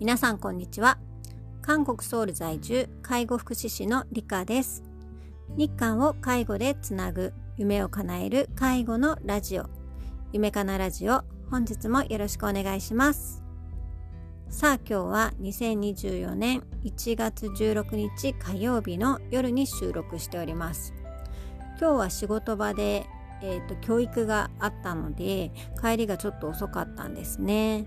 皆さんこんにちは。韓国ソウル在住介護福祉士のリカです。日韓を介護でつなぐ夢を叶える介護のラジオ。夢かなラジオ本日もよろしくお願いします。さあ今日は2024年1月16日火曜日の夜に収録しております。今日は仕事場で、えーと、教育があったので帰りがちょっと遅かったんですね。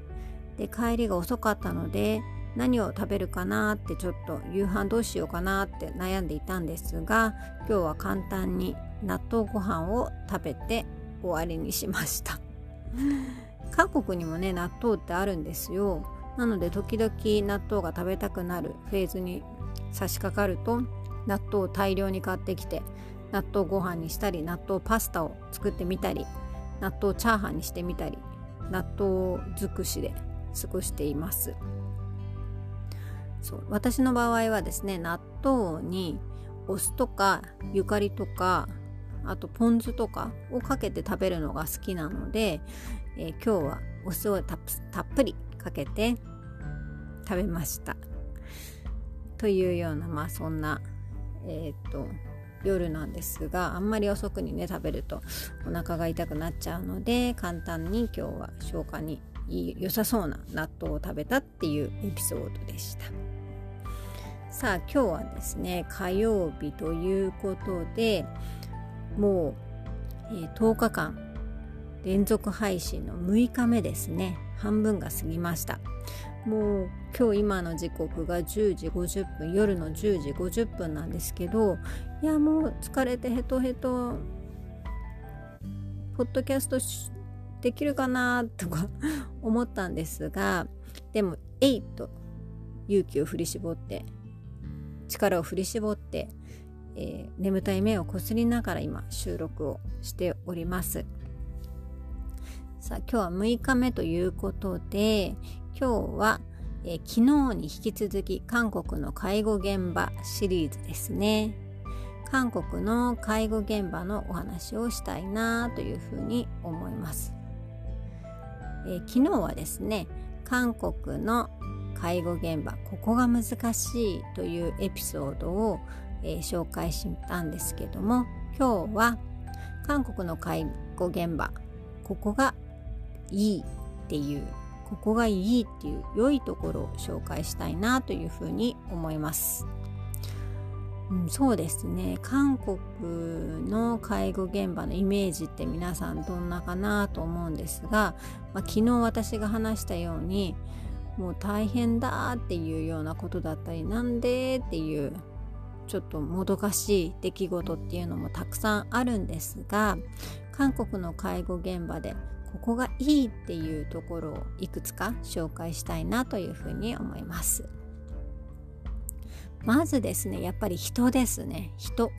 で帰りが遅かったので何を食べるかなってちょっと夕飯どうしようかなって悩んでいたんですが今日は簡単に納豆ご飯を食べて終わりにしました。韓国にもね納豆ってあるんですよ。なので時々納豆が食べたくなるフェーズに差し掛かると納豆を大量に買ってきて納豆ご飯にしたり納豆パスタを作ってみたり納豆チャーハンにしてみたり納豆尽くしで過ごしています。そう私の場合はですね納豆にお酢とかゆかりとかあとポン酢とかをかけて食べるのが好きなので、えー、今日はお酢をたっぷりかけて食べました。というようなまあそんなえっ、と夜なんですがあんまり遅くにね食べるとお腹が痛くなっちゃうので簡単に今日は消化に良さそうな納豆を食べたっていうエピソードでした。さあ今日はですね火曜日ということでもう、えー、10日間連続配信の6日目ですね。半分が過ぎました。もう今日今の時刻が10時50分夜の10時50分なんですけどいやもう疲れてヘトヘトポッドキャストできるかなとか 思ったんですがでも「えい!」と勇気を振り絞って力を振り絞って、えー、眠たい目をこすりながら今収録をしておりますさあ今日は6日目ということで今日は、えー、昨日に引き続き韓国の介護現場シリーズですね。韓国の介護現場のお話をしたいなというふうに思います。えー、昨日はですね韓国の介護現場ここが難しいというエピソードを、えー、紹介したんですけども今日は韓国の介護現場ここがいいっていうここがいいっていう良いところを紹介したいなというふうに思います。うん、そうですね韓国の介護現場のイメージって皆さんどんなかなと思うんですが、まあ、昨日私が話したようにもう大変だっていうようなことだったりなんでっていうちょっともどかしい出来事っていうのもたくさんあるんですが韓国の介護現場でここがいいっていうところをいくつか紹介したいなというふうに思います。まずですねやっぱり人ですね。人。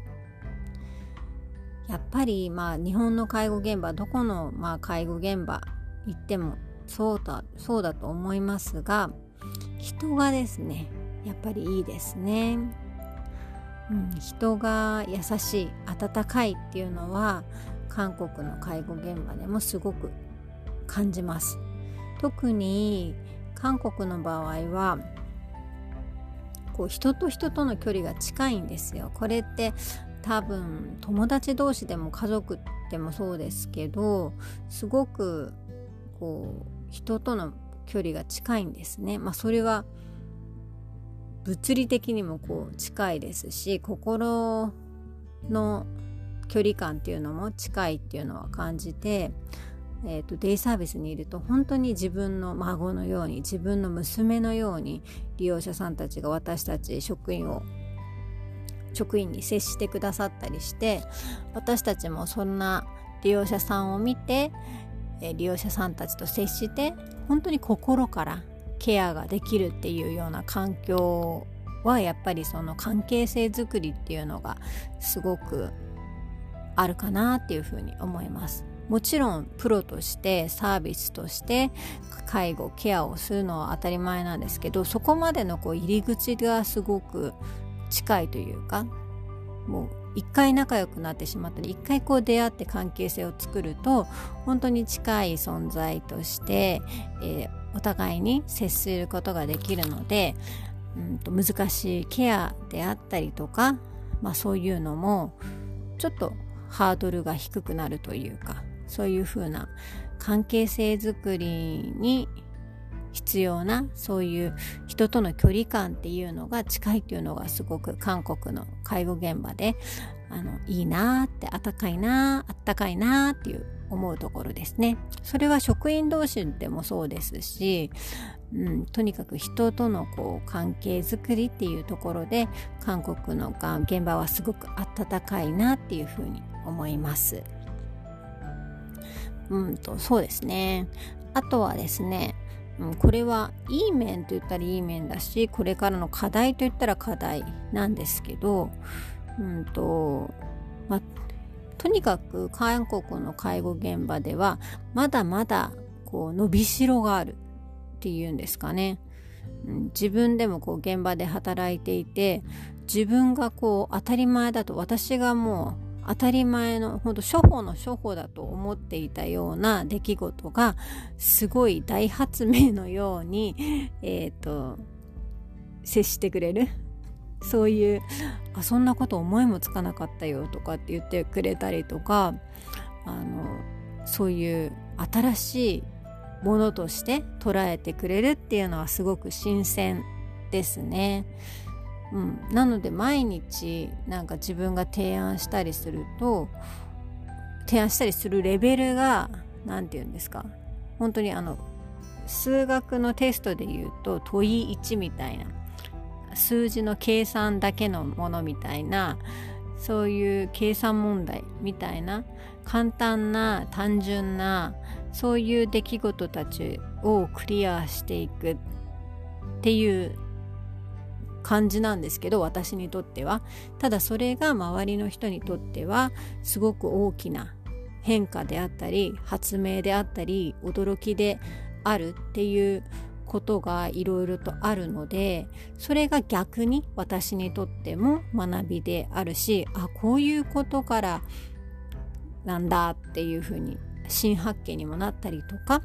やっぱりまあ日本の介護現場どこのまあ介護現場行ってもそうだそうだと思いますが人がですねやっぱりいいですね、うん、人が優しい温かいっていうのは韓国の介護現場でもすごく感じます特に韓国の場合はこう人と人との距離が近いんですよ。これって多分友達同士でも家族でもそうですけどすごくこう人との距離が近いんですね。まあ、それは物理的にもこう近いですし心の距離感っていうのも近いっていうのは感じてえーと、デイサービスにいると本当に自分の孫のように自分の娘のように利用者さんたちが私たち職員を職員に接してくださったりして私たちもそんな利用者さんを見て、え、利用者さんたちと接して本当に心からケアができるっていうような環境はやっぱりその関係性づくりっていうのがすごくあるかなっていうふうに思います。もちろんプロとしてサービスとして介護ケアをするのは当たり前なんですけどそこまでのこう入り口がすごく近いというかもう一回仲良くなってしまったり一回こう出会って関係性を作ると本当に近い存在として、えー、お互いに接することができるので、うんと難しいケアであったりとか、まあ、そういうのもちょっとハードルが低くなるというかそういうふうな関係性づくりに必要なそういう人との距離感っていうのが近いっていうのがすごく韓国の介護現場であのいいなーってあったかいなあったかいなーっていう思うところですね。それは職員同士でもそうですし、うん、とにかく人とのこう関係づくりっていうところで韓国の現場はすごく温かいなっていうふうに思います。うんとそうですね。あとはですねうん、これはいい面と言ったらいい面だしこれからの課題と言ったら課題なんですけど、うんとまとにかく韓国の介護現場ではまだまだこう伸びしろがあるっていうんですかね。自分でもこう現場で働いていて自分がこう当たり前だと私がもう当たり前の本当処方の処方だと思っていたような出来事がすごい大発明のように、えーと、接してくれる そういうあそんなこと思いもつかなかったよとかって言ってくれたりとかあのそういう新しいものとして捉えてくれるっていうのはすごく新鮮ですね。うん、なので毎日なんか自分が提案したりすると提案したりするレベルが何て言うんですか。本当にあの数学のテストで言うと問い1みたいな数字の計算だけのものみたいなそういう計算問題みたいな簡単な単純なそういう出来事たちをクリアしていくっていう感じなんですけど私にとっては。ただそれが周りの人にとってはすごく大きな変化であったり発明であったり驚きであるっていうことがいろいろとあるのでそれが逆に私にとっても学びであるしあこういうことからなんだっていうふうに新発見にもなったりとか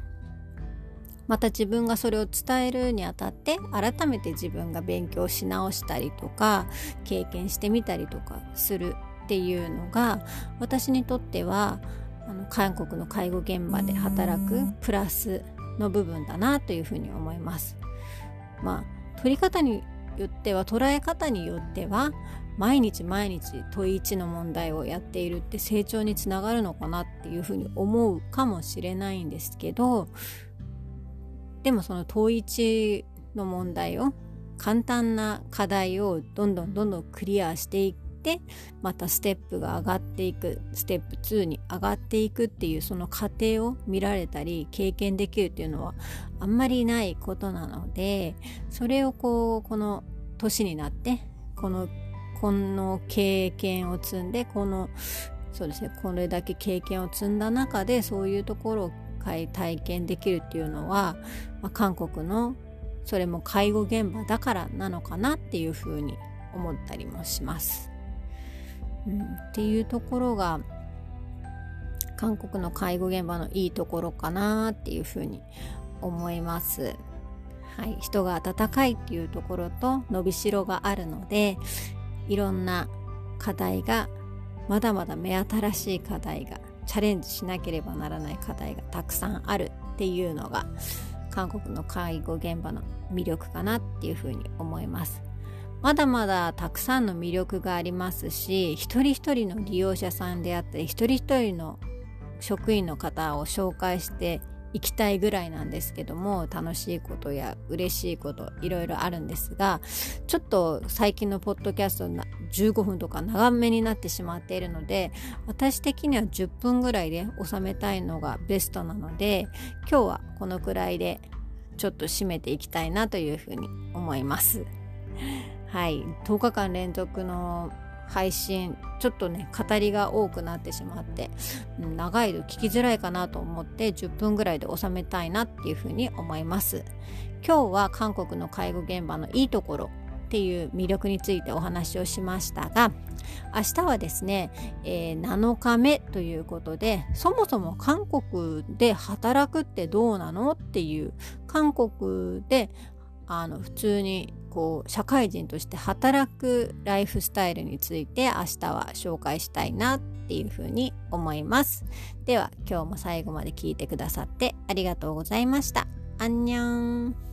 また自分がそれを伝えるにあたって改めて自分が勉強し直したりとか経験してみたりとかするっていうのが私にとってはあの韓国の介護現場で働くプラスの部分だなというふうに思います。まあ取り方によっては捉え方によっては毎日毎日問い1の問題をやっているって成長につながるのかなっていうふうに思うかもしれないんですけどでもその統一の問題を簡単な課題をどんどんどんどんクリアしていってまたステップが上がっていくステップ2に上がっていくっていうその過程を見られたり経験できるっていうのはあんまりないことなのでそれをこうこの年になってこのこの経験を積んでこのそうですねこれだけ経験を積んだ中でそういうところを体験できるっていうのは、まあ、韓国のそれも介護現場だからなのかなっていうふうに思ったりもします。うん、っていうところが韓国の介護現場のいいところかなっていうふうに思います。はい、人が温かいっていうところと伸びしろがあるのでいろんな課題がまだまだ目新しい課題がチャレンジしなければならない課題がたくさんあるっていうのが韓国の介護現場の魅力かなっていうふうに思います。まだまだたくさんの魅力がありますし一人一人の利用者さんであったり一人一人の職員の方を紹介して行きたいぐらいなんですけども楽しいことや嬉しいこといろいろあるんですがちょっと最近のポッドキャスト15分とか長めになってしまっているので私的には10分ぐらいで収めたいのがベストなので今日はこのくらいでちょっと締めていきたいなというふうに思います。はい10日間連続の配信ちょっとね語りが多くなってしまって、長いと聞きづらいかなと思って10分ぐらいで収めたいなっていうふうに思います。今日は韓国の介護現場のいいところっていう魅力についてお話をしましたが明日はですね、えー、7日目ということでそもそも韓国で働くってどうなのっていう韓国であの普通にこう社会人として働くライフスタイルについて明日は紹介したいなっていうふうに思います。では今日も最後まで聞いてくださってありがとうございました。アンニャン